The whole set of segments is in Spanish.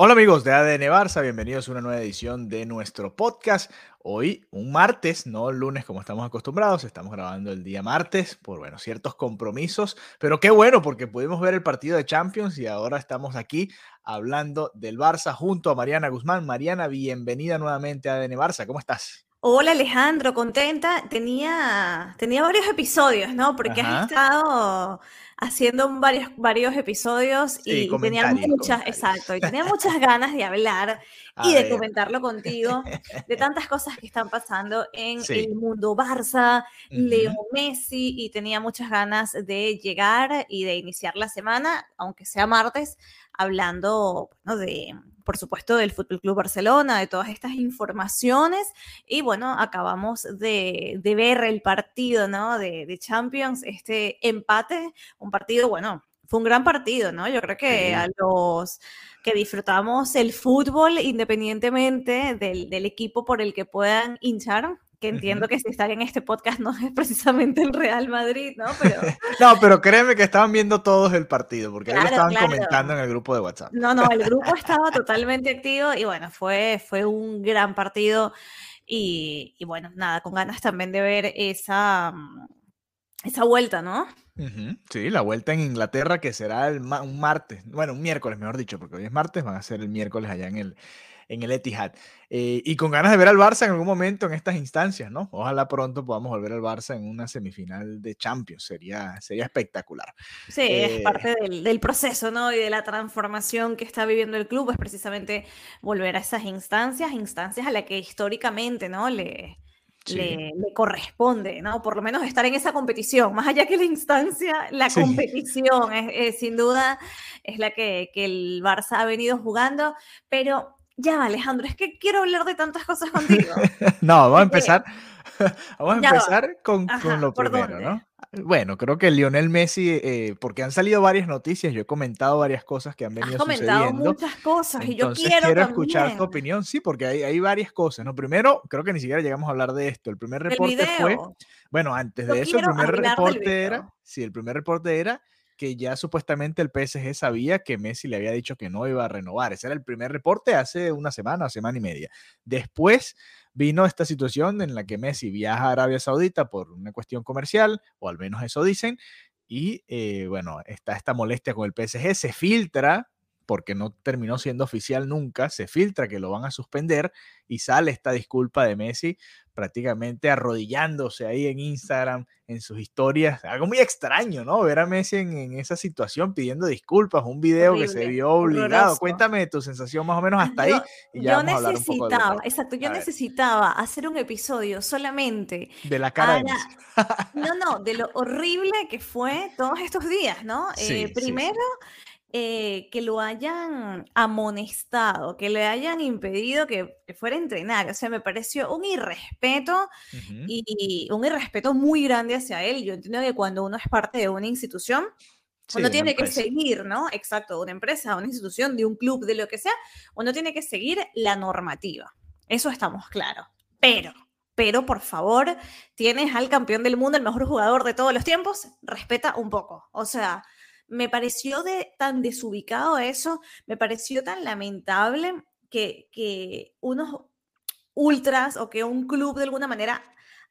Hola amigos de ADN Barça, bienvenidos a una nueva edición de nuestro podcast. Hoy, un martes, no lunes como estamos acostumbrados, estamos grabando el día martes por, bueno, ciertos compromisos, pero qué bueno porque pudimos ver el partido de Champions y ahora estamos aquí hablando del Barça junto a Mariana Guzmán. Mariana, bienvenida nuevamente a ADN Barça, ¿cómo estás? Hola Alejandro, contenta. Tenía, tenía varios episodios, ¿no? Porque Ajá. has estado haciendo varios, varios episodios Sí, y tenía muchas, exacto, y tenía muchas ganas de hablar A y de comentarlo contigo, de tantas cosas que están pasando en Sí. el mundo Barça. Leo Messi, y tenía muchas ganas de llegar y de iniciar la semana, aunque sea martes, hablando bueno, de, por supuesto, del Fútbol Club Barcelona, de todas estas informaciones. Y bueno, acabamos de, de ver el partido, ¿no? De, de Champions, este empate, un partido, bueno, fue un gran partido, ¿no? Yo creo que a los que disfrutamos el fútbol, independientemente del, del equipo por el que puedan hinchar, que entiendo que si están en este podcast no es precisamente el Real Madrid, ¿no? Pero No, pero créeme que estaban viendo todos el partido porque ahí lo estaban claro. comentando en el grupo de WhatsApp. No, no, el grupo estaba totalmente activo y bueno, fue, fue un gran partido y, y bueno, nada, con ganas también de ver esa, mm, esa vuelta, ¿no? Sí, la vuelta en Inglaterra que será el ma- un martes, bueno, un miércoles, mejor dicho, porque hoy es martes, van a ser el miércoles allá en el, en el Etihad. Eh, y con ganas de ver al Barça en algún momento en estas instancias, ¿no? Ojalá pronto podamos volver al Barça en una semifinal de Champions, sería, sería espectacular. Sí, Eh, es parte del, del proceso, ¿no? Y de la transformación que está viviendo el club, es precisamente volver a esas instancias, instancias a las que históricamente, ¿no? Le, Sí. le, le corresponde, ¿no? Por lo menos estar en esa competición, más allá que la instancia, la Sí. competición es, es, sin duda es la que, que el Barça ha venido jugando, pero ya, Alejandro, es que quiero hablar de tantas cosas contigo. No, vamos a empezar, vamos a Ya va. empezar con, Ajá, con lo ¿por primero, dónde? ¿no? Bueno, creo que Lionel Messi, eh, porque han salido varias noticias, yo he comentado varias cosas que han Has venido comentado sucediendo. muchas cosas y yo Entonces quiero, escuchar tu opinión, sí, porque hay, hay varias cosas, ¿no? Primero, creo que ni siquiera llegamos a hablar de esto. El primer reporte fue, video. bueno, antes Yo de eso, el quiero primer reporte era, sí, el primer reporte era que ya supuestamente el PSG sabía que Messi le había dicho que no iba a renovar. Ese era el primer reporte hace una semana semana y media. Después vino esta situación en la que Messi viaja a Arabia Saudita por una cuestión comercial, o al menos eso dicen, y eh, bueno, está esta molestia con el PSG, se filtra, porque no terminó siendo oficial nunca, se filtra que lo van a suspender y sale esta disculpa de Messi prácticamente arrodillándose ahí en Instagram, en sus historias. Algo muy extraño, ¿no? Ver a Messi en, en esa situación pidiendo disculpas, un video que se Horrible, vio obligado. horroroso. Cuéntame tu sensación más o menos hasta ahí Yo, y ya yo vamos a hablar un poco del necesitaba, exacto, yo A ver. necesitaba hacer un episodio solamente De la cara de Messi. no, no, de lo horrible que fue todos estos días, ¿no? Sí, Eh, sí. primero, eh, que lo hayan amonestado, que le hayan impedido que, que fuera a entrenar, o sea, me pareció un irrespeto y un irrespeto muy grande hacia él. Yo entiendo que cuando uno es parte de una institución, Sí, uno tiene que seguir, ¿no? Exacto, una empresa, una institución, de un club, de lo que sea, uno tiene que seguir la normativa. Eso estamos claros. Pero, pero por favor, tienes al campeón del mundo, el mejor jugador de todos los tiempos, respeta un poco. O sea, me pareció de, tan desubicado eso, me pareció tan lamentable que, que unos ultras o que un club de alguna manera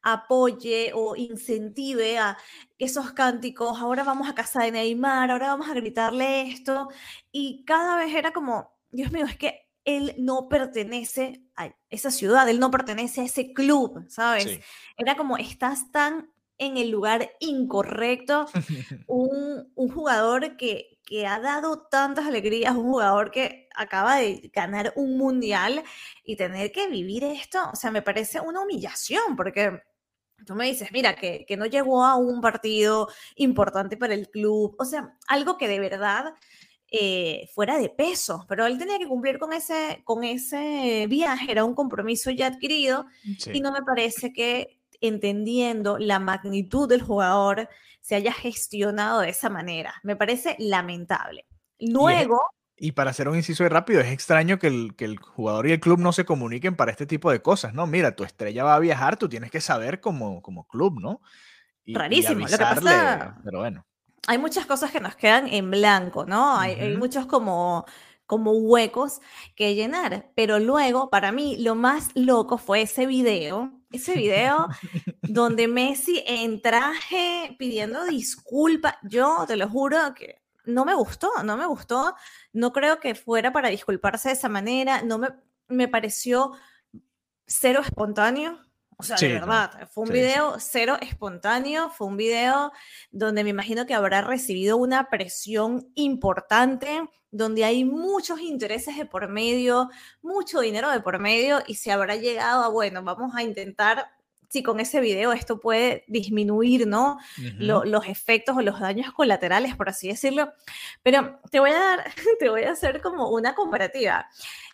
apoye o incentive a esos cánticos, ahora vamos a casa de Neymar, ahora vamos a gritarle esto, y cada vez era como, Dios mío, es que él no pertenece a esa ciudad, él no pertenece a ese club, ¿sabes? Sí. Era como, estás tan en el lugar incorrecto, un, un jugador que, que ha dado tantas alegrías, un jugador que acaba de ganar un mundial y tener que vivir esto, o sea, me parece una humillación, porque tú me dices, mira, que, que no llegó a un partido importante para el club, o sea, algo que de verdad eh, fuera de peso, pero él tenía que cumplir con ese, con ese viaje, era un compromiso ya adquirido y no me parece que entendiendo la magnitud del jugador se haya gestionado de esa manera. Me parece lamentable. Luego... Y, para hacer un inciso rápido, es extraño que el, que el, jugador y el club no se comuniquen para este tipo de cosas, ¿no? Mira, tu estrella va a viajar, tú tienes que saber como, como club, ¿no? Rarísimo. Lo que pasa, pero bueno hay muchas cosas que nos quedan en blanco, ¿no? Hay, muchos como, como huecos que llenar, pero luego para mí lo más loco fue ese video, ese video donde Messi en traje pidiendo disculpas, yo te lo juro que no me gustó, no me gustó, no creo que fuera para disculparse de esa manera, no me, me pareció cero espontáneo, o sea, de verdad, fue un video cero espontáneo, fue un video donde me imagino que habrá recibido una presión importante, donde hay muchos intereses de por medio, mucho dinero de por medio y se habrá llegado a, bueno, vamos a intentar si con ese video esto puede disminuir, ¿no? los efectos o los daños colaterales, por así decirlo. Pero te voy a dar, te voy a hacer como una comparativa.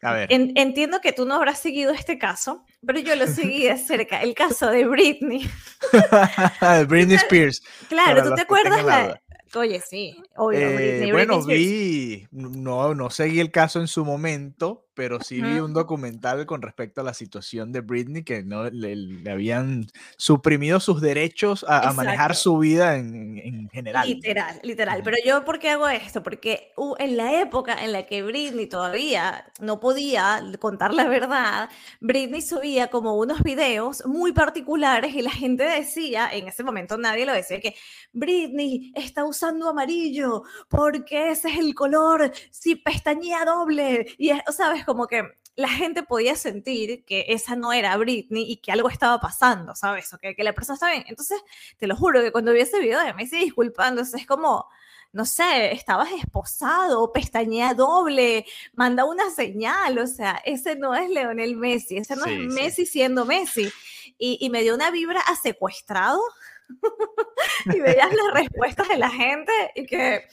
A ver. entiendo que tú no habrás seguido este caso, pero yo lo seguí de cerca, el caso de Britney. Britney Spears. Claro, ¿tú te acuerdas la, Oye, sí, eh, bueno, vi, no, no seguí el caso en su momento, pero sí vi un documental con respecto a la situación de Britney, que no le, habían suprimido sus derechos a, manejar su vida en, general. Literal, literal. Pero yo, ¿por qué hago esto? Porque en la época en la que Britney todavía no podía contar la verdad, Britney subía como unos videos muy particulares y la gente decía, en ese momento nadie lo decía, que Britney está usando amarillo porque ese es el color, si pestañea doble. Y, ¿sabes? Como que la gente podía sentir que esa no era Britney y que algo estaba pasando, ¿sabes? O que, que la persona estaba bien. Entonces, te lo juro que cuando vi ese video de Messi disculpándose, es como, no sé, estabas esposado, pestañea doble, manda una señal, o sea, ese no es Leonel Messi, ese no es Messi siendo Messi. Y, y, me dio una vibra a secuestrado. y veías las respuestas de la gente y que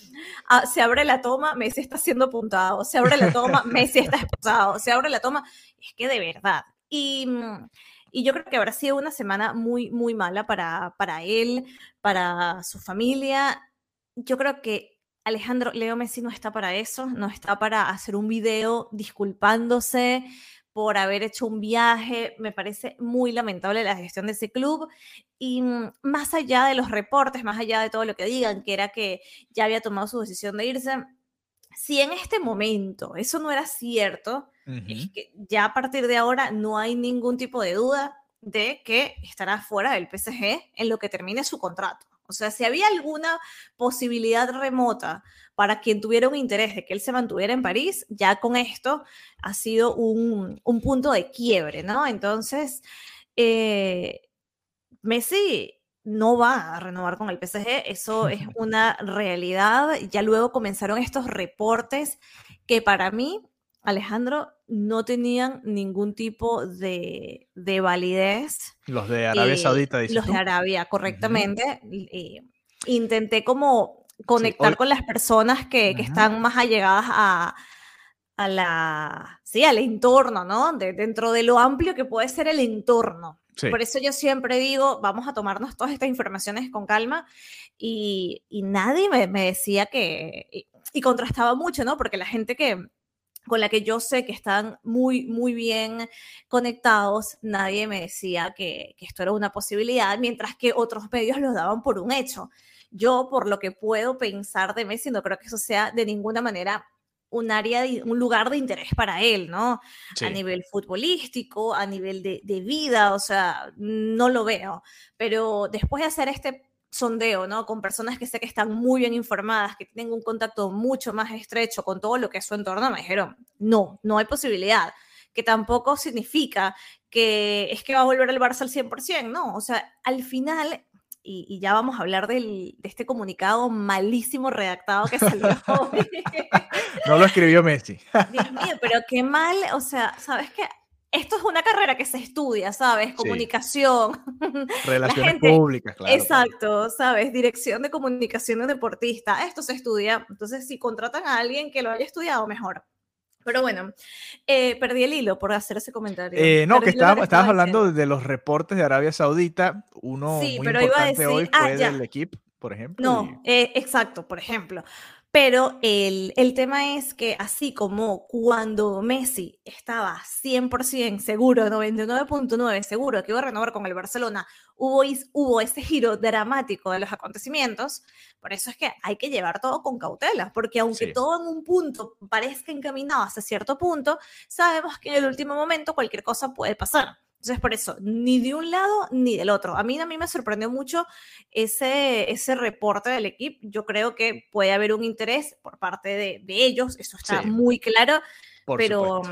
ah, se abre la toma, Messi está siendo apuntado, se abre la toma, Messi está esposado, se abre la toma, es que de verdad. Y, mm, y yo creo que habrá sido una semana muy, muy mala para, para él, para su familia. Yo creo que Alejandro Leo Messi no está para eso, no está para hacer un video disculpándose, por haber hecho un viaje. Me parece muy lamentable la gestión de ese club. Y mm, más allá de los reportes, más allá de todo lo que digan, que era que ya había tomado su decisión de irse, si en este momento eso no era cierto, es que ya a partir de ahora no hay ningún tipo de duda de que estará fuera del PSG en lo que termine su contrato. O sea, si había alguna posibilidad remota para quien tuviera un interés de que él se mantuviera en París, ya con esto ha sido un, punto de quiebre, ¿no? Entonces, eh, Messi no va a renovar con el PSG, eso es una realidad. Ya luego comenzaron estos reportes que para mí, Alejandro, no tenían ningún tipo de, validez. Los de Arabia Saudita, dices Los de Arabia, correctamente. intenté como conectar con las personas que, están más allegadas a, a la, sí, al entorno, ¿no? De, dentro de lo amplio que puede ser el entorno. Por eso yo siempre digo, vamos a tomarnos todas estas informaciones con calma y, nadie me, decía que, y, contrastaba mucho, ¿no? Porque la gente que, con la que yo sé que están muy, muy bien conectados, nadie me decía que, esto era una posibilidad, mientras que otros medios lo daban por un hecho. Yo, por lo que puedo pensar de Messi, no creo que eso sea de ninguna manera un área, un lugar de interés para él, ¿no? A nivel futbolístico, a nivel de, de, vida, o sea, no lo veo. Pero después de hacer este sondeo, ¿no? Con personas que sé que están muy bien informadas, que tienen un contacto mucho más estrecho con todo lo que es su entorno, me dijeron, no, no hay posibilidad, que tampoco significa que es que va a volver al Barça al 100%, no, o sea, al final y, ya vamos a hablar del, de este comunicado malísimo redactado que salió hoy. no lo escribió Messi. Dios mío, pero qué mal, o sea, ¿sabes qué? Esto es una carrera que se estudia, ¿sabes? Comunicación. Relaciones públicas, claro. Exacto, ¿sabes? Dirección de comunicación de deportista. Esto se estudia. Entonces, si contratan a alguien que lo haya estudiado, mejor. Pero bueno, eh, perdí el hilo por hacer ese comentario. Eh, no, que estabas, hablando de los reportes de Arabia Saudita. Uno muy importante hoy ah, fue del equipo, por ejemplo. No, eh, exacto, por ejemplo. Pero el, el, tema es que así como cuando Messi estaba 100% seguro, 99.9 seguro que iba a renovar con el Barcelona, hubo, hubo ese giro dramático de los acontecimientos, por eso es que hay que llevar todo con cautela, porque aunque todo en un punto parezca encaminado hacia cierto punto, sabemos que en el último momento cualquier cosa puede pasar. Entonces, por eso, ni de un lado ni del otro. A mí, a mí me sorprendió mucho ese, ese reporte del equipo. Yo creo que puede haber un interés por parte de, de ellos, eso está muy claro, pero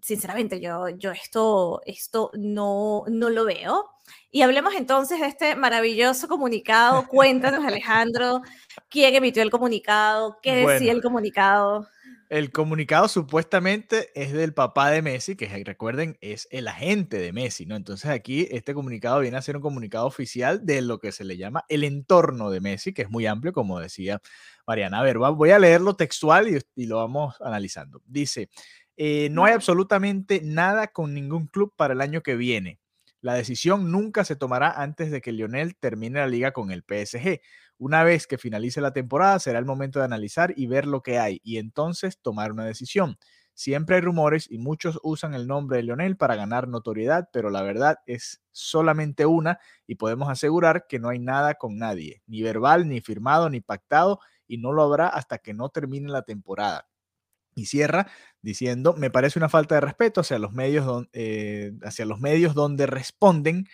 sinceramente yo, yo esto, esto no, no lo veo. Y hablemos entonces de este maravilloso comunicado. Cuéntanos, Alejandro, quién emitió el comunicado, qué decía el comunicado. El comunicado supuestamente es del papá de Messi, que recuerden es el agente de Messi, ¿no? Entonces aquí este comunicado viene a ser un comunicado oficial de lo que se le llama el entorno de Messi, que es muy amplio, como decía Mariana. A ver, voy a leerlo textual y, lo vamos analizando. Dice, eh, no hay absolutamente nada con ningún club para el año que viene. La decisión nunca se tomará antes de que Lionel termine la liga con el PSG. Una vez que finalice la temporada, será el momento de analizar y ver lo que hay y entonces tomar una decisión. Siempre hay rumores y muchos usan el nombre de Lionel para ganar notoriedad, pero la verdad es solamente una y podemos asegurar que no hay nada con nadie, ni verbal, ni firmado, ni pactado, y no lo habrá hasta que no termine la temporada. Y cierra diciendo, me parece una falta de respeto hacia los medios, eh, hacia los medios donde responden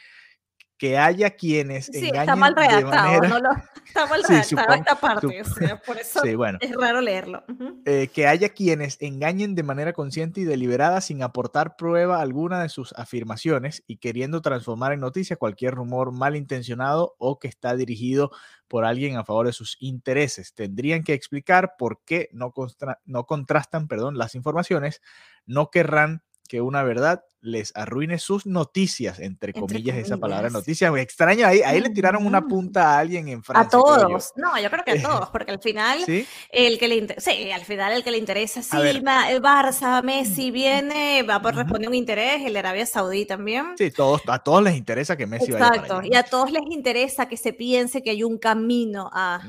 que haya quienes sí, está mal redactado, no lo, está mal redactado esta parte, por eso es raro leerlo. Eh, que haya quienes engañen de manera consciente y deliberada sin aportar prueba alguna de sus afirmaciones y queriendo transformar en noticia cualquier rumor malintencionado o que está dirigido por alguien a favor de sus intereses. Tendrían que explicar por qué no, no contrastan perdón, las informaciones, no querrán que una verdad les arruine sus noticias, entre, comillas, esa palabra noticias. Extraño, ahí, ahí le tiraron una punta a alguien en Francia. A todos, no, yo creo que a todos, porque al final, el que le sí, al final el que le interesa, sí, el Barça, Messi viene, va a responder un interés, el de Arabia Saudí también. Sí, todos, a todos les interesa que Messi vaya Exacto, y a todos les interesa que se piense que hay un camino a,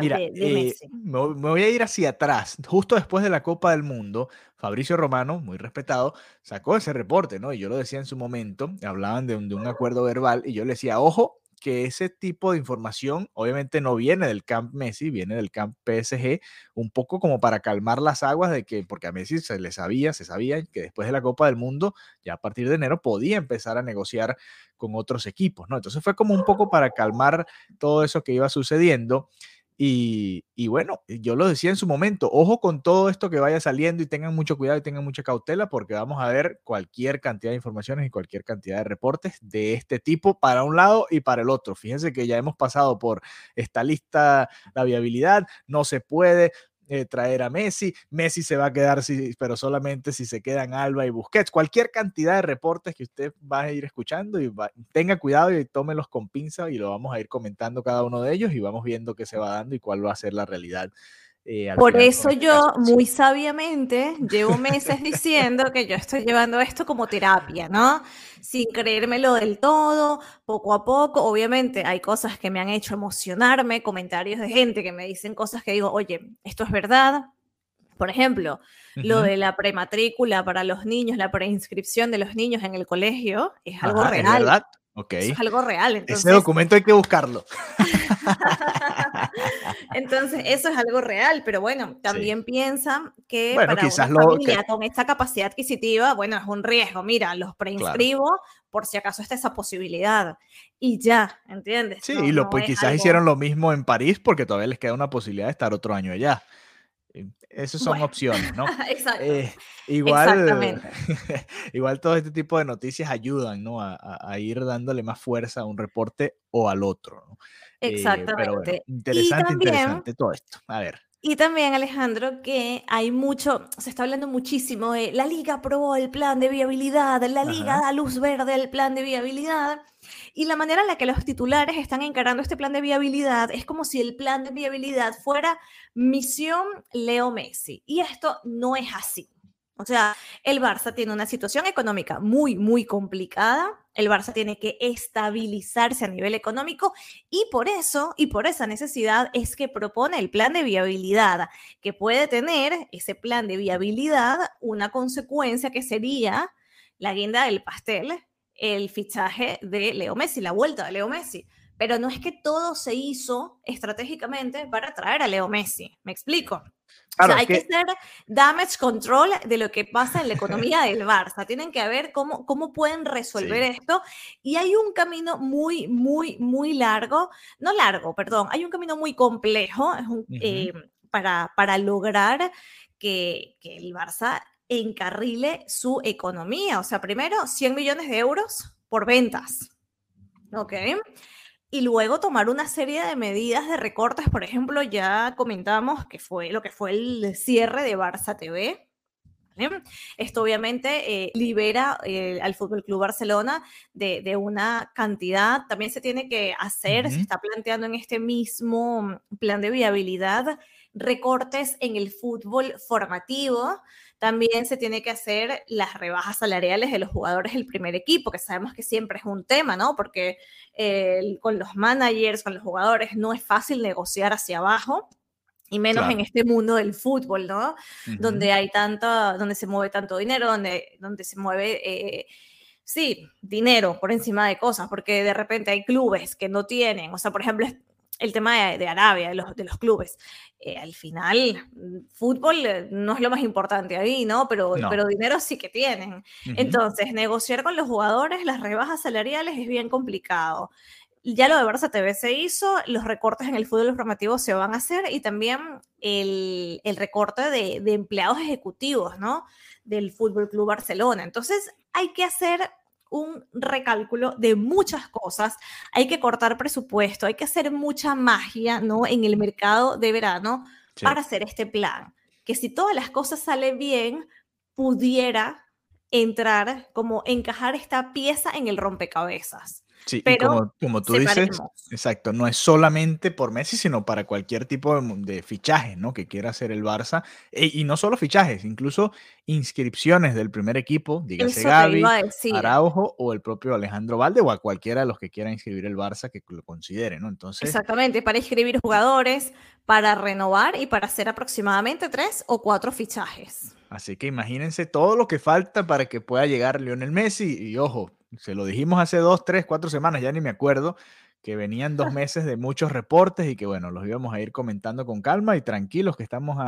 Mira, eh, me voy a ir hacia atrás, justo después de la Copa del Mundo, Fabricio Romano, muy respetado, sacó ese reporte, ¿no? Y yo lo decía en su momento, hablaban de un, acuerdo verbal y yo le decía, ojo, que ese tipo de información obviamente no viene del camp Messi, viene del camp PSG, un poco como para calmar las aguas de que, porque a Messi se le sabía, se sabía que después de la Copa del Mundo, ya a partir de enero podía empezar a negociar con otros equipos, ¿no? Entonces fue como un poco para calmar todo eso que iba sucediendo. Y, bueno, yo lo decía en su momento, ojo con todo esto que vaya saliendo y tengan mucho cuidado y tengan mucha cautela porque vamos a ver cualquier cantidad de informaciones y cualquier cantidad de reportes de este tipo para un lado y para el otro. Fíjense que ya hemos pasado por esta lista, la viabilidad, no se puede, eh, traer a Messi. Messi se va a quedar, pero solamente si se quedan Alba y Busquets. Cualquier cantidad de reportes que usted va a ir escuchando y tenga cuidado y tómelos con pinza y lo vamos a ir comentando cada uno de ellos y vamos viendo qué se va dando y cuál va a ser la realidad eh, Por eso yo muy sabiamente llevo meses diciendo que yo estoy llevando esto como terapia, ¿no? Sin creérmelo del todo, poco a poco. Obviamente hay cosas que me han hecho emocionarme, comentarios de gente que me dicen cosas que digo, oye, esto es verdad. Por ejemplo, lo de la prematrícula para los niños, la preinscripción de los niños en el colegio, es algo real. ¿es verdad? es algo real. Ese documento hay que buscarlo. entonces, eso es algo real, pero bueno, también piensan que para una familia con esta capacidad adquisitiva, bueno, es un riesgo. Mira, los preinscribo por si acaso está esa posibilidad. Y ya, ¿entiendes? Sí, y lo, pues quizás hicieron lo mismo en París porque todavía les queda una posibilidad de estar otro año allá. Esas son opciones, ¿no? Exacto. Eh, igual, igual todo este tipo de noticias ayudan, ¿no? A, ir dándole más fuerza a un reporte o al otro, ¿no? Exactamente. interesante, interesante todo esto. A ver. Y también, Alejandro, que hay mucho, se está hablando muchísimo de la liga aprobó el plan de viabilidad, la liga da luz verde al plan de viabilidad. Y la manera en la que los titulares están encarando este plan de viabilidad es como si el plan de viabilidad fuera misión Leo Messi. Y esto no es así. O sea, el Barça tiene una situación económica muy, muy complicada. El Barça tiene que estabilizarse a nivel económico y por eso, y por esa necesidad, es que propone el plan de viabilidad, que puede tener ese plan de viabilidad una consecuencia que sería la guinda del pastel, el fichaje de Leo Messi, la vuelta de Leo Messi. Pero no es que todo se hizo estratégicamente para traer a Leo Messi. ¿Me explico? O sea, hay que... hacer damage control de lo que pasa en la economía del Barça. Tienen que ver cómo, cómo pueden resolver esto. Y hay un camino muy, muy, muy largo, no largo, perdón, hay un camino muy complejo eh, para, para lograr que, que el Barça encarrile su economía. O sea, primero 100 millones de euros por ventas. ¿Ok? Y luego tomar una serie de medidas de recortes. Por ejemplo, ya comentamos que fue lo que fue el cierre de Barça TV. Esto obviamente eh, libera eh, al Fútbol Club Barcelona de, una cantidad. También se tiene que hacer, se está planteando en este mismo plan de viabilidad, recortes en el fútbol formativo también se tiene que hacer las rebajas salariales de los jugadores del primer equipo, que sabemos que siempre es un tema, ¿no? Porque con los managers, con los jugadores, no es fácil negociar hacia abajo y menos en este mundo del fútbol, ¿no? Donde hay tanto, donde se mueve tanto dinero, donde, donde se mueve, eh, sí, dinero por encima de cosas, porque de repente hay clubes que no tienen, o sea, por ejemplo, el tema de, Arabia, de los, de los clubes. Eh, al final, fútbol eh, no es lo más importante ahí, ¿no? Pero, pero dinero sí que tienen. Entonces, negociar con los jugadores las rebajas salariales es bien complicado. Ya lo de Barça TV se hizo, los recortes en el fútbol formativo se van a hacer y también el, el recorte de, de empleados ejecutivos, ¿no? Del Fútbol Club Barcelona. Entonces, hay que hacer un recálculo de muchas cosas. Hay que cortar presupuesto, hay que hacer mucha magia, ¿no? En el mercado de verano para hacer este plan. Que si todas las cosas salen bien, pudiera entrar como encajar esta pieza en el rompecabezas. Sí, pero como, tú dices, exacto, no es solamente por Messi, sino para cualquier tipo de, fichaje, ¿no? Que quiera hacer el Barça. E, y no solo fichajes, incluso inscripciones del primer equipo, dígase Gaby, Araujo o el propio Alejandro Valde o a cualquiera de los que quiera inscribir el Barça que lo considere, ¿no? Entonces. Exactamente, para inscribir jugadores, para renovar y para hacer aproximadamente tres o cuatro fichajes. Así que imagínense todo lo que falta para que pueda llegar Lionel Messi y ojo, se lo dijimos hace dos, tres, cuatro semanas, ya ni me acuerdo, que venían dos meses de muchos reportes y que bueno, los íbamos a ir comentando con calma y tranquilos que estamos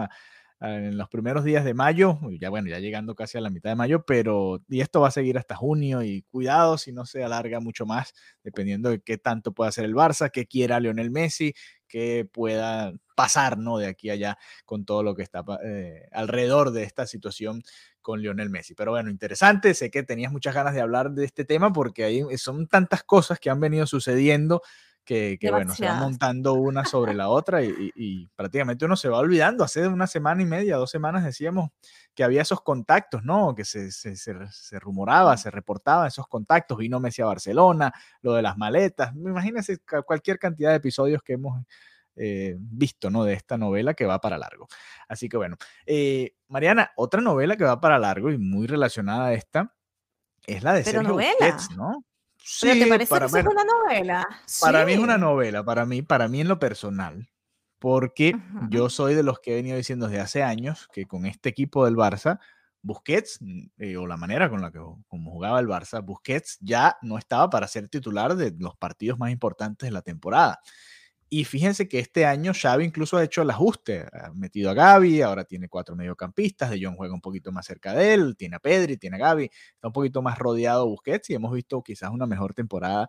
en los primeros días de mayo, ya bueno, ya llegando casi a la mitad de mayo, pero y esto va a seguir hasta junio y cuidado si no se alarga mucho más, dependiendo de qué tanto pueda hacer el Barça, qué quiera Lionel Messi, qué pueda pasar, ¿no? De aquí a allá con todo lo que está eh, alrededor de esta situación con Lionel Messi. Pero bueno, interesante, sé que tenías muchas ganas de hablar de este tema porque ahí son tantas cosas que han venido sucediendo que, bueno, se van montando una sobre la otra y, prácticamente uno se va olvidando. Hace una semana y media, dos semanas decíamos que había esos contactos, ¿no? Que se, se, se, rumoraba, se reportaba esos contactos. Vino Messi a Barcelona, lo de las maletas. Imagínense cualquier cantidad de episodios que hemos eh, visto, ¿no? De esta novela que va para largo. Así que bueno, eh, Mariana, otra novela que va para largo y muy relacionada a esta es la de Sergio novela. Busquets, ¿no? Sí, ¿te parece para, que es una novela? Para mí es una novela, para mí, para mí en lo personal, porque yo soy de los que he venido diciendo desde hace años que con este equipo del Barça, Busquets, mm, eh, o la manera con la que como jugaba el Barça, Busquets ya no estaba para ser titular de los partidos más importantes de la temporada. Y fíjense que este año Xavi incluso ha hecho el ajuste, ha metido a Gaby, ahora tiene cuatro mediocampistas, De Jong juega un poquito más cerca de él, tiene a Pedri, tiene a Gaby, está un poquito más rodeado Busquets y hemos visto quizás una mejor temporada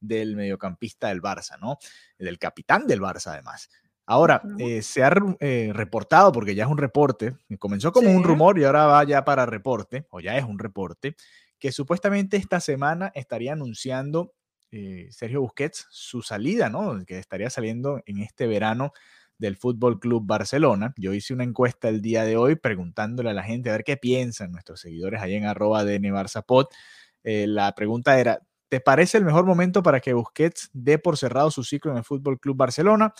del mediocampista del Barça, ¿no? Del capitán del Barça además. Ahora, eh, se ha eh, reportado, porque ya es un reporte, comenzó como un rumor y ahora va ya para reporte, o ya es un reporte, que supuestamente esta semana estaría anunciando eh, Sergio Busquets su salida, ¿no? Que estaría saliendo en este verano del Fútbol Club Barcelona. Yo hice una encuesta el día de hoy preguntándole a la gente a ver qué piensan nuestros seguidores ahí en arroba DNBarzapod. Eh, la pregunta era, ¿te parece el mejor momento para que Busquets dé por cerrado su ciclo en el Fútbol Club Barcelona?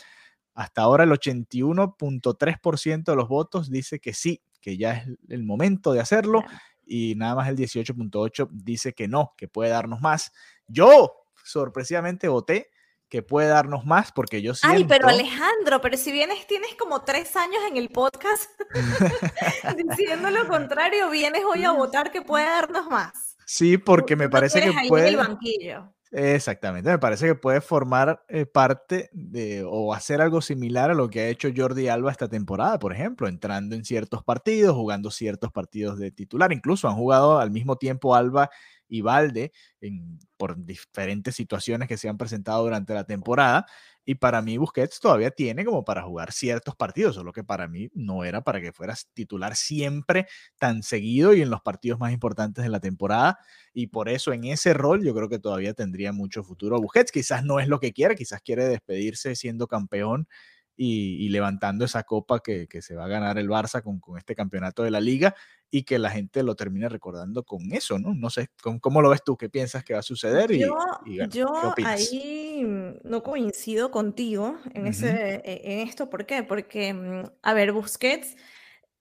Hasta ahora el 81.3% de los votos dice que sí, que ya es el momento de hacerlo y nada más el 18.8 dice que no, que puede darnos más. Yo sorpresivamente voté que puede darnos más porque yo siento... Ay, pero Alejandro, pero si vienes, tienes como tres años en el podcast diciendo lo contrario, vienes hoy a votar que puede darnos más. Sí, porque me parece que ahí en puede... el banquillo. Exactamente, me parece que puede formar eh, parte de o hacer algo similar a lo que ha hecho Jordi Alba esta temporada, por ejemplo, entrando en ciertos partidos, jugando ciertos partidos de titular. Incluso han jugado al mismo tiempo Alba y Valde en- por diferentes situaciones que se han presentado durante la temporada. Y para mí Busquets todavía tiene como para jugar ciertos partidos, solo que para mí no era para que fueras titular siempre tan seguido y en los partidos más importantes de la temporada y por eso en ese rol yo creo que todavía tendría mucho futuro Busquets. Quizás no es lo que quiere, quizás quiere despedirse siendo campeón y, y levantando esa copa que, que se va a ganar el Barça con, con este campeonato de la liga y que la gente lo termine recordando con eso, ¿no? No sé, ¿cómo, cómo lo ves tú? ¿Qué piensas que va a suceder? Y, Yo, y bueno, ¿qué yo opinas? ahí mm, no coincido contigo en, Ujú. ese, e- en esto. ¿Por qué? Porque, mm, a ver, Busquets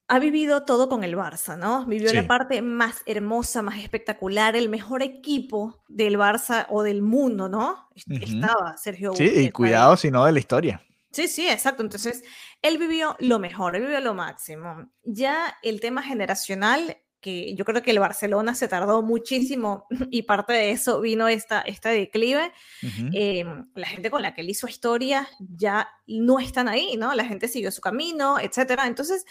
ha vivido todo con el Barça, ¿no? Vivió la Sí. parte más hermosa, más espectacular, el mejor equipo del Barça o del mundo, ¿no? Est- Ujú. Estaba Sergio Sí, Busquets y cuidado si no de la historia. Sí, sí, exacto. Entonces, él vivió lo mejor, él vivió lo máximo. Ya el tema generacional, que yo creo que el Barcelona se tardó muchísimo y parte de eso vino esta, esta declive. Eh, la gente con la que él hizo historia ya no están ahí, ¿no? La gente siguió su camino, etcétera. Entonces,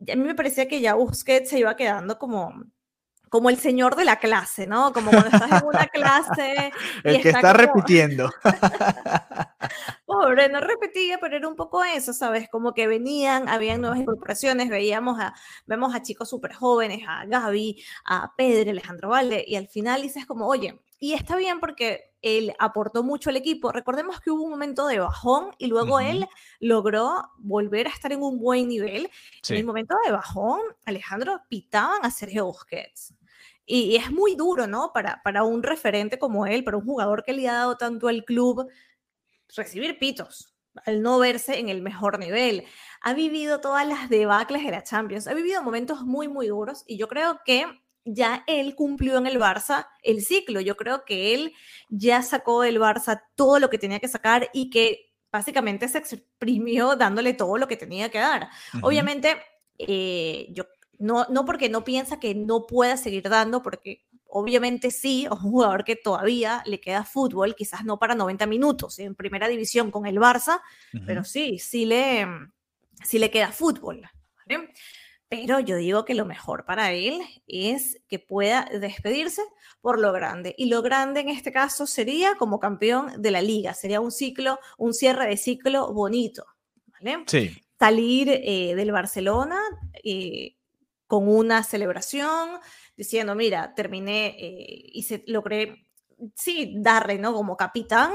a mí me parecía que ya Busquets se iba quedando como como el señor de la clase, ¿no? Como cuando estás en una clase y el que está está como- repitiendo. Pobre, no repetía, pero era un poco eso, ¿sabes? Como que venían, habían nuevas incorporaciones, veíamos a, vemos a chicos súper jóvenes, a Gaby, a Pedro, Alejandro Valde, y al final dices como, oye, y está bien porque él aportó mucho al equipo. Recordemos que hubo un momento de bajón y luego él logró volver a estar en un buen nivel. En el momento de bajón, Alejandro pitaban a Sergio Busquets. Y, y es muy duro, ¿no? Para, para un referente como él, para un jugador que le ha dado tanto al club, recibir pitos al no verse en el mejor nivel. Ha vivido todas las debacles de la Champions, ha vivido momentos muy, muy duros y yo creo que ya él cumplió en el Barça el ciclo. Yo creo que él ya sacó del Barça todo lo que tenía que sacar y que básicamente se exprimió dándole todo lo que tenía que dar. Obviamente, eh, yo no, no porque no piensa que no pueda seguir dando, porque obviamente sí, es un jugador que todavía le queda fútbol, quizás no para 90 minutos en primera división con el Barça, pero sí, sí le, sí le queda fútbol. ¿vale? Pero yo digo que lo mejor para él es que pueda despedirse por lo grande. Y lo grande en este caso sería como campeón de la liga. Sería un ciclo, un cierre de ciclo bonito. ¿vale? Sí, salir eh, del Barcelona eh, con una celebración, diciendo, mira, terminé eh, y se, logré, sí, darle, ¿no? Como capitán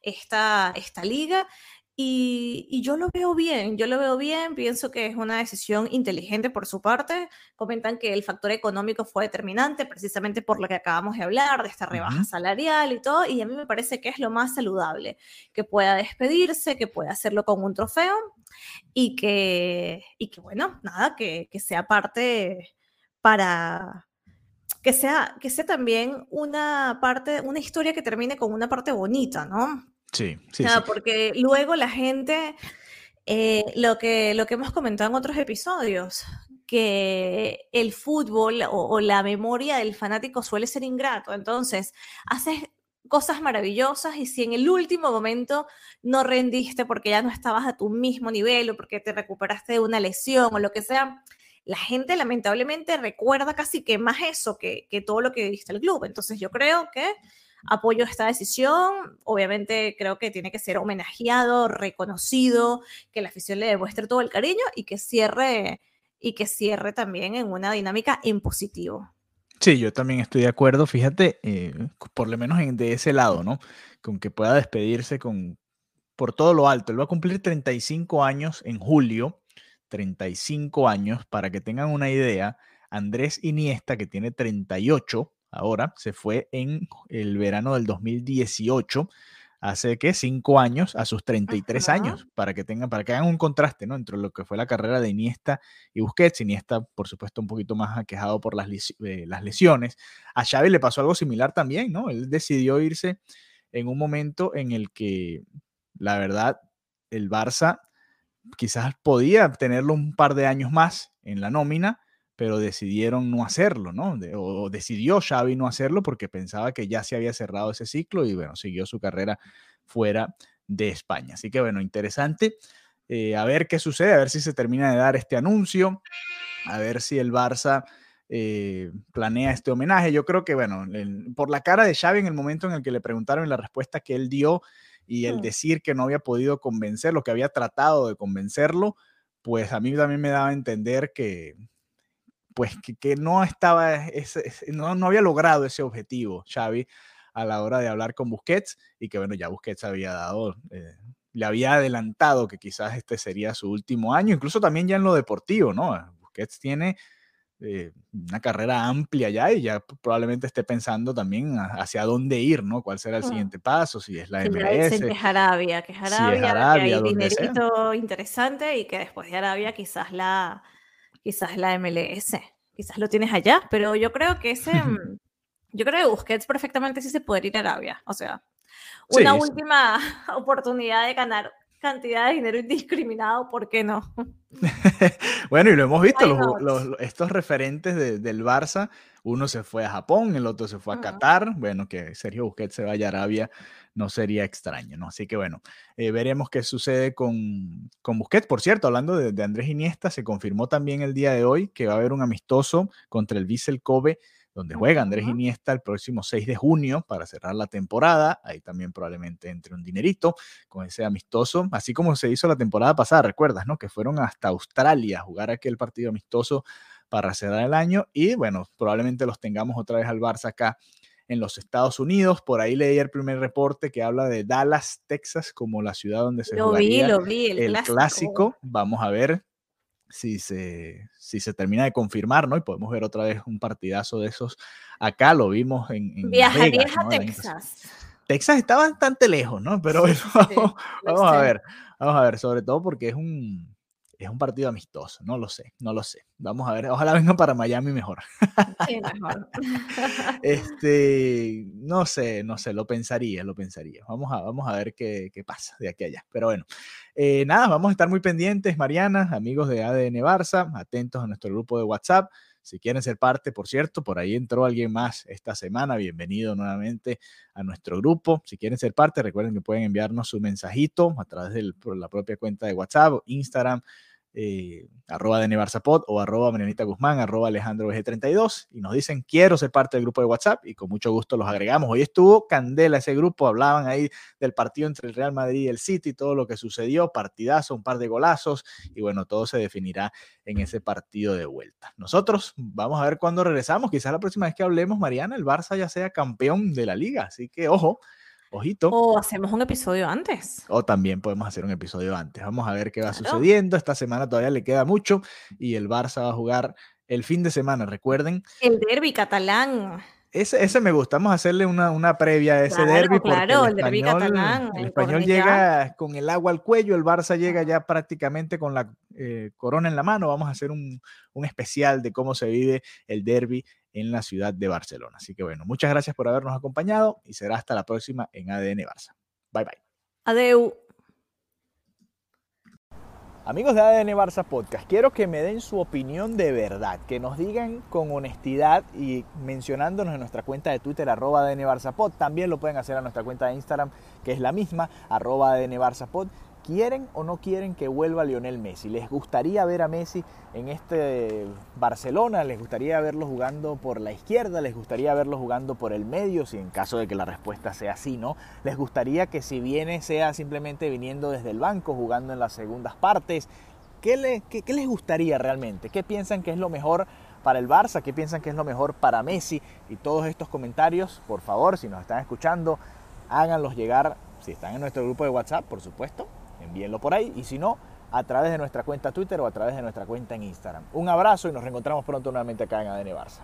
esta, esta liga. Y, y yo lo veo bien, yo lo veo bien, pienso que es una decisión inteligente por su parte. Comentan que el factor económico fue determinante precisamente por lo que acabamos de hablar, de esta rebaja salarial y todo, y a mí me parece que es lo más saludable, que pueda despedirse, que pueda hacerlo con un trofeo y que, y que bueno, nada, que, que sea parte para, que sea, que sea también una parte, una historia que termine con una parte bonita, ¿no? Sí, sí, sí. porque luego la gente, eh, lo, que, lo que hemos comentado en otros episodios, que el fútbol o, o la memoria del fanático suele ser ingrato. Entonces, haces cosas maravillosas y si en el último momento no rendiste porque ya no estabas a tu mismo nivel o porque te recuperaste de una lesión o lo que sea, la gente lamentablemente recuerda casi que más eso que, que todo lo que diste al club. Entonces yo creo que apoyo esta decisión. Obviamente creo que tiene que ser homenajeado, reconocido, que la afición le demuestre todo el cariño y que cierre y que cierre también en una dinámica en positivo. Sí, yo también estoy de acuerdo, fíjate, eh, por lo menos de ese lado, ¿no? Con que pueda despedirse con, por todo lo alto. Él va a cumplir 35 años en julio, 35 años, para que tengan una idea. Andrés Iniesta, que tiene 38 ahora, se fue en el verano del 2018 hace que cinco años a sus 33 años para que tengan para que hagan un contraste no entre lo que fue la carrera de Iniesta y Busquets. Iniesta por supuesto un poquito más aquejado por las, eh, las lesiones. A Xavi le pasó algo similar también no él decidió irse en un momento en el que la verdad el Barça quizás podía tenerlo un par de años más en la nómina pero decidieron no hacerlo, ¿no? o, decidió Xavi no hacerlo porque pensaba que ya se había cerrado ese ciclo y bueno, siguió su carrera fuera de España. Así que bueno, interesante. Eh, a ver qué sucede, a ver si se termina de dar este anuncio, a ver si el Barça eh, planea este homenaje. Yo creo que, bueno, por la cara de Xavi en el momento en el que le preguntaron la respuesta que él dio y el mm. decir que no había podido convencerlo, que había tratado de convencerlo, pues a mí también me daba a entender que, pues que, no estaba, no, no, había logrado ese objetivo Xavi a la hora de hablar con Busquets y que bueno, ya Busquets había dado, eh, le había adelantado que quizás este sería su último año, incluso también ya en lo deportivo, ¿no? Busquets tiene eh, una carrera amplia ya y ya probablemente esté pensando también hacia dónde ir, ¿no? ¿Cuál será el siguiente paso? Si es la MLS. Que es Arabia, que es Arabia, que hay dinerito interesante y que después de Arabia quizás la quizás la MLS, quizás lo tienes allá, pero yo creo que ese, mm, yo creo que Busquets perfectamente sí se puede ir a Arabia, o sea, una última oportunidad de ganar cantidad de dinero indiscriminado, ¿por qué no? bueno, y lo hemos visto, estos referentes del Barça, uno se fue a Japón, el otro se fue a Qatar, bueno, que Sergio Busquets se vaya a Arabia no sería extraño, ¿no? Así que bueno, eh, veremos qué sucede con, con Busquets. Por cierto, hablando de, Andrés Iniesta, se confirmó también el día de hoy que va a haber un amistoso contra el Vissel Kobe donde juega Andrés Iniesta el próximo 6 de junio para cerrar la temporada. Ahí también probablemente entre un dinerito con ese amistoso, así como se hizo la temporada pasada, recuerdas, ¿no? Que fueron hasta Australia a jugar aquel partido amistoso para cerrar el año y bueno, probablemente los tengamos otra vez al Barça acá en los Estados Unidos. Por ahí leí el primer reporte que habla de Dallas, Texas, como la ciudad donde se jugaría el, clásico. Vamos a ver si se, si se termina de confirmar, ¿no? Y podemos ver otra vez un partidazo de esos acá, lo vimos en... en Viajarías a Texas. Texas está bastante lejos, ¿no? Pero vamos a ver, vamos a ver, sobre todo porque es un, es un partido amistoso, no lo sé, no lo sé. Vamos a ver, ojalá vengan para Miami mejor. Sí, mejor. este, no sé, no sé, lo pensaría, lo pensaría. Vamos a, vamos a ver qué, qué pasa de aquí a allá. Pero bueno, eh, nada, vamos a estar muy pendientes, Mariana, amigos de ADN Barça, atentos a nuestro grupo de WhatsApp. Si quieren ser parte, por cierto, por ahí entró alguien más esta semana. Bienvenido nuevamente a nuestro grupo. Si quieren ser parte, recuerden que pueden enviarnos su mensajito a través de la propia cuenta de WhatsApp, Instagram, eh, arroba de Nevarzapod o arroba Marianita Guzmán, arroba Alejandro BG32 y nos dicen quiero ser parte del grupo de WhatsApp y con mucho gusto los agregamos. Hoy estuvo candela ese grupo, hablaban ahí del partido entre el Real Madrid y el City, todo lo que sucedió, partidazo, un par de golazos y bueno, todo se definirá en ese partido de vuelta. Nosotros vamos a ver cuándo regresamos, quizás la próxima vez que hablemos, Mariana, el Barça ya sea campeón de la liga, así que ojo. Ojito. O hacemos un episodio antes. O también podemos hacer un episodio antes. Vamos a ver qué va sucediendo. Esta semana todavía le queda mucho y el Barça va a jugar el fin de semana, recuerden. El derby catalán. Ese, ese, me gusta, vamos a hacerle una, una previa a ese derby. Claro, el, derby catalán. El español llega con el agua al cuello, el Barça llega ya prácticamente con la eh, corona en la mano. Vamos a hacer un, un, especial de cómo se vive el derby en la ciudad de Barcelona. Así que bueno, muchas gracias por habernos acompañado y será hasta la próxima en ADN Barça. Bye bye. Adeu. Amigos de ADN Barça Podcast, quiero que me den su opinión de verdad, que nos digan con honestidad y mencionándonos en nuestra cuenta de Twitter, arroba ADN Barça Pod. También lo pueden hacer a nuestra cuenta de Instagram, que es la misma, arroba ADN Barça Pod ¿Quieren o no quieren que vuelva Lionel Messi? ¿Les gustaría ver a Messi en este Barcelona? ¿Les gustaría verlo jugando por la izquierda? ¿Les gustaría verlo jugando por el medio? Si en caso de que la respuesta sea sí, ¿no? ¿Les gustaría que si viene sea simplemente viniendo desde el banco, jugando en las segundas partes? ¿Qué, qué les gustaría realmente? ¿Qué piensan que es lo mejor para el Barça? ¿Qué piensan que es lo mejor para Messi? Y todos estos comentarios, por favor, si nos están escuchando, háganlos llegar, si están en nuestro grupo de WhatsApp, por supuesto, envíenlo por ahí y si no, a través de nuestra cuenta Twitter o a través de nuestra cuenta en Instagram. Un abrazo y nos reencontramos pronto nuevamente acá en ADN Barça.